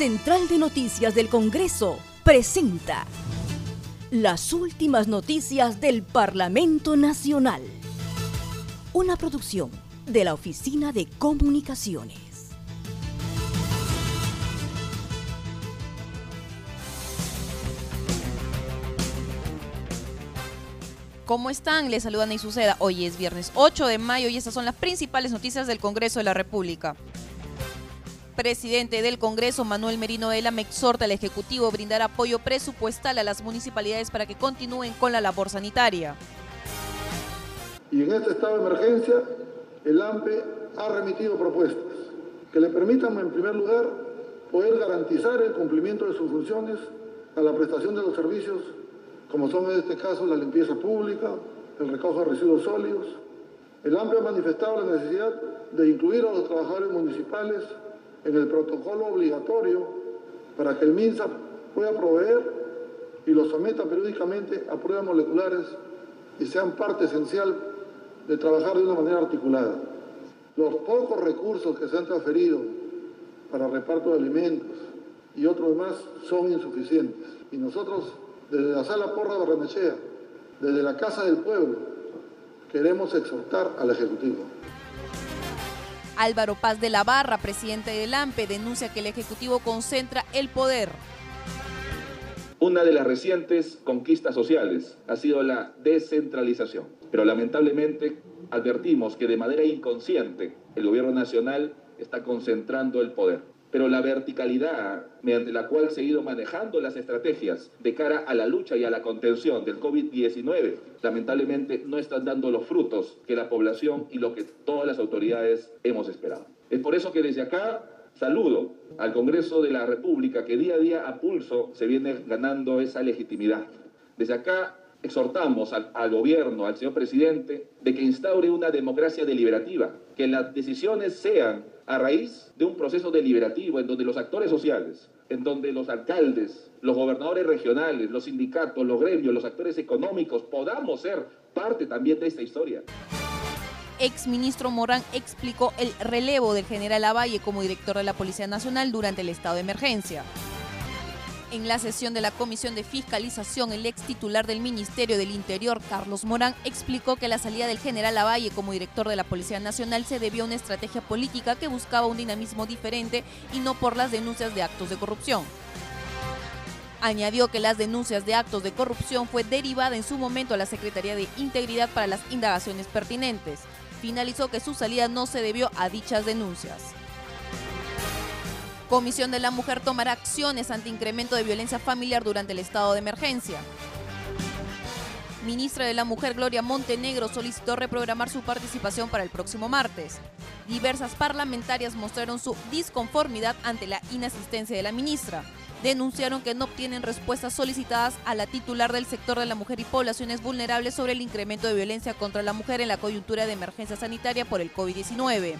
Central de Noticias del Congreso presenta las últimas noticias del Parlamento Nacional. Una producción de la Oficina de Comunicaciones. ¿Cómo están? Les saludan y suceda. Hoy es viernes 8 de mayo y estas son las principales noticias del Congreso de la República. Presidente del Congreso, Manuel Merino Vela, me exhorta al Ejecutivo a brindar apoyo presupuestal a las municipalidades para que continúen con la labor sanitaria. Y en este estado de emergencia, el AMPE ha remitido propuestas que le permitan, en primer lugar, poder garantizar el cumplimiento de sus funciones a la prestación de los servicios como son en este caso la limpieza pública, el recojo de residuos sólidos. El AMPE ha manifestado la necesidad de incluir a los trabajadores municipales en el protocolo obligatorio para que el MINSA pueda proveer y los someta periódicamente a pruebas moleculares y sean parte esencial de trabajar de una manera articulada. Los pocos recursos que se han transferido para reparto de alimentos y otros más son insuficientes. Y nosotros desde la Sala Porra de Barrenechea, desde la Casa del Pueblo, queremos exhortar al Ejecutivo. Álvaro Paz de la Barra, presidente del AMPE, denuncia que el Ejecutivo concentra el poder. Una de las recientes conquistas sociales ha sido la descentralización, pero lamentablemente advertimos que de manera inconsciente el gobierno nacional está concentrando el poder pero la verticalidad mediante la cual se han ido manejando las estrategias de cara a la lucha y a la contención del COVID-19, lamentablemente no están dando los frutos que la población y lo que todas las autoridades hemos esperado. Es por eso que desde acá saludo al Congreso de la República que día a día a pulso se viene ganando esa legitimidad. Desde acá exhortamos al, al, gobierno, al señor presidente, de que instaure una democracia deliberativa, que las decisiones sean a raíz de un proceso deliberativo en donde los actores sociales, en donde los alcaldes, los gobernadores regionales, los sindicatos, los gremios, los actores económicos podamos ser parte también de esta historia. Exministro Morán explicó el relevo del general Lavalle como director de la Policía Nacional durante el estado de emergencia. En la sesión de la Comisión de Fiscalización, el ex titular del Ministerio del Interior, Carlos Morán, explicó que la salida del general Lavalle como director de la Policía Nacional se debió a una estrategia política que buscaba un dinamismo diferente y no por las denuncias de actos de corrupción. Añadió que las denuncias de actos de corrupción fue derivada en su momento a la Secretaría de Integridad para las indagaciones pertinentes. Finalizó que su salida no se debió a dichas denuncias. Comisión de la Mujer tomará acciones ante incremento de violencia familiar durante el estado de emergencia. Ministra de la Mujer Gloria Montenegro solicitó reprogramar su participación para el próximo martes. Diversas parlamentarias mostraron su disconformidad ante la inasistencia de la ministra. Denunciaron que no obtienen respuestas solicitadas a la titular del sector de la mujer y poblaciones vulnerables sobre el incremento de violencia contra la mujer en la coyuntura de emergencia sanitaria por el COVID-19.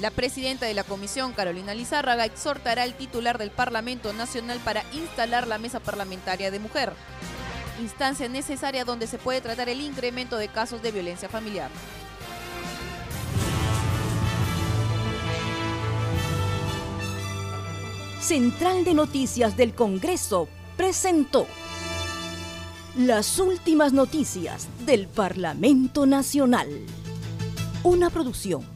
La presidenta de la comisión, Carolina Lizárraga, exhortará al titular del Parlamento Nacional para instalar la mesa parlamentaria de mujer, instancia necesaria donde se puede tratar el incremento de casos de violencia familiar. Central de Noticias del Congreso presentó las últimas noticias del Parlamento Nacional. Una producción